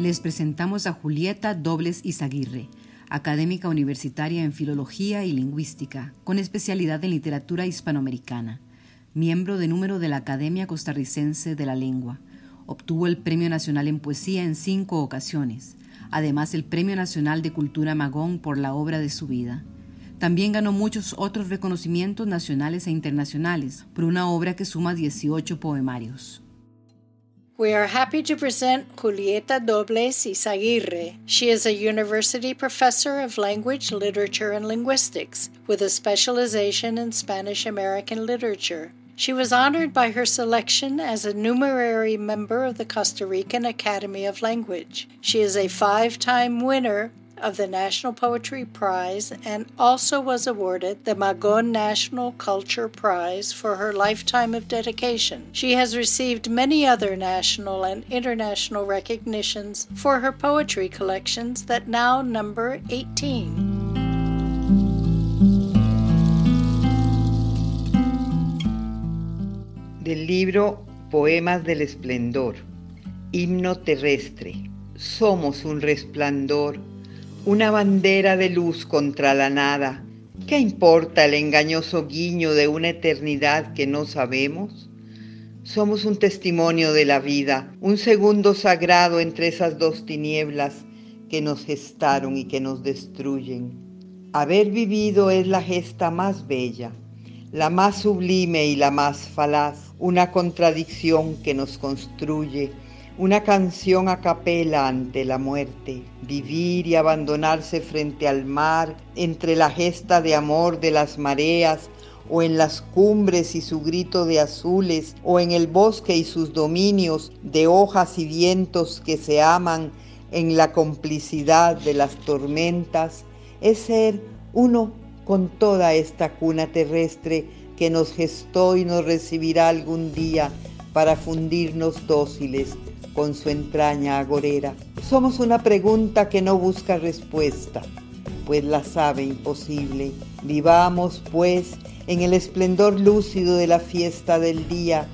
Les presentamos a Julieta Dobles Izaguirre, académica universitaria en Filología y Lingüística, con especialidad en literatura hispanoamericana, miembro de número de la Academia Costarricense de la Lengua. Obtuvo el Premio Nacional en Poesía en cinco ocasiones, además el Premio Nacional de Cultura Magón por la obra de su vida. También ganó muchos otros reconocimientos nacionales e internacionales por una obra que suma 18 poemarios. We are happy to present Julieta Dobles Izaguirre. She is a university professor of language, literature, and linguistics with a specialization in Spanish American literature. She was honored by her selection as a numerary member of the Costa Rican Academy of Language. She is a five time winner of the National Poetry Prize and also was awarded the Magon National Culture Prize for her lifetime of dedication. She has received many other national and international recognitions for her poetry collections that now number 18. Del libro Poemas del Esplendor, Himno Terrestre. Somos un resplandor una bandera de luz contra la nada. ¿Qué importa el engañoso guiño de una eternidad que no sabemos? Somos un testimonio de la vida, un segundo sagrado entre esas dos tinieblas que nos gestaron y que nos destruyen. Haber vivido es la gesta más bella, la más sublime y la más falaz, una contradicción que nos construye una canción a capela ante la muerte, vivir y abandonarse frente al mar, entre la gesta de amor de las mareas, o en las cumbres y su grito de azules, o en el bosque y sus dominios de hojas y vientos que se aman en la complicidad de las tormentas, es ser uno con toda esta cuna terrestre que nos gestó y nos recibirá algún día para fundirnos dóciles con su entraña agorera. Somos una pregunta que no busca respuesta, pues la sabe imposible. Vivamos, pues, en el esplendor lúcido de la fiesta del día,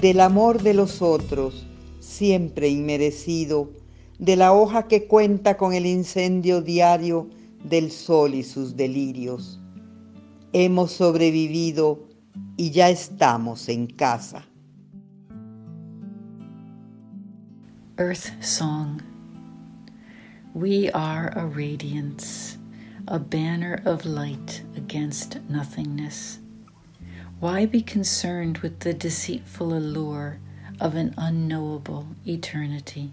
del amor de los otros, siempre inmerecido, de la hoja que cuenta con el incendio diario del sol y sus delirios. Hemos sobrevivido y ya estamos en casa. Earth Song. We are a radiance, a banner of light against nothingness. Why be concerned with the deceitful allure of an unknowable eternity?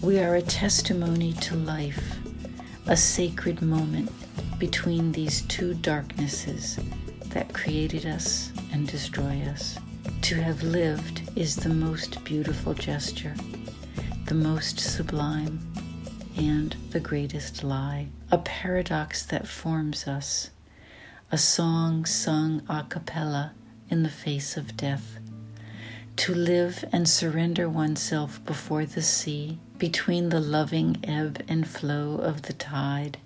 We are a testimony to life, a sacred moment between these two darknesses that created us and destroy us. To have lived is the most beautiful gesture the most sublime, and the greatest lie, a paradox that forms us, a song sung a cappella in the face of death. To live and surrender oneself before the sea, between the loving ebb and flow of the tide,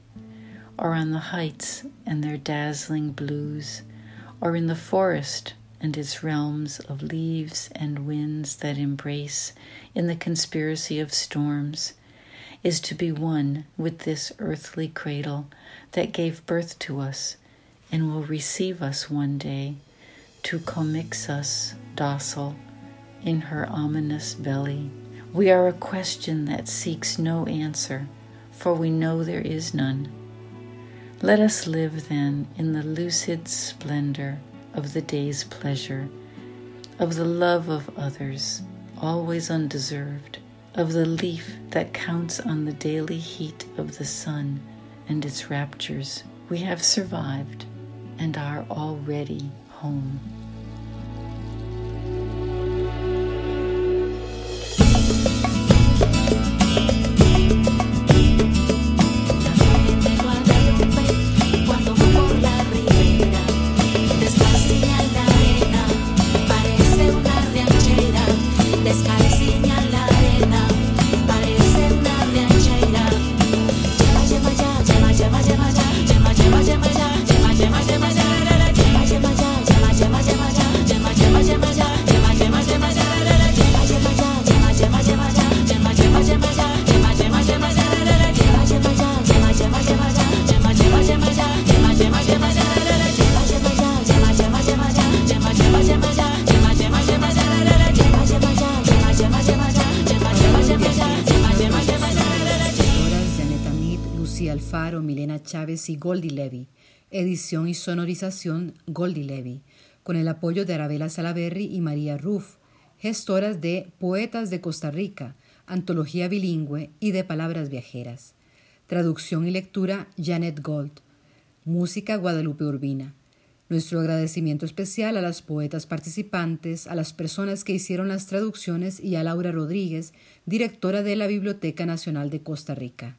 or on the heights and their dazzling blues, or in the forest and its realms of leaves and winds that embrace in the conspiracy of storms, is to be one with this earthly cradle that gave birth to us and will receive us one day to commix us docile in her ominous belly. We are a question that seeks no answer, for we know there is none. Let us live then in the lucid splendor of the day's pleasure, of the love of others, always undeserved, of the leaf that counts on the daily heat of the sun and its raptures. We have survived and are already home. Alfaro, Milena Chávez y Goldie Levy. Edición y sonorización Goldie Levy, con el apoyo de Arabella Salaberry y María Ruff, gestoras de Poetas de Costa Rica, antología bilingüe y de palabras viajeras. Traducción y lectura Janet Gold. Música Guadalupe Urbina. Nuestro agradecimiento especial a las poetas participantes, a las personas que hicieron las traducciones y a Laura Rodríguez, directora de la Biblioteca Nacional de Costa Rica.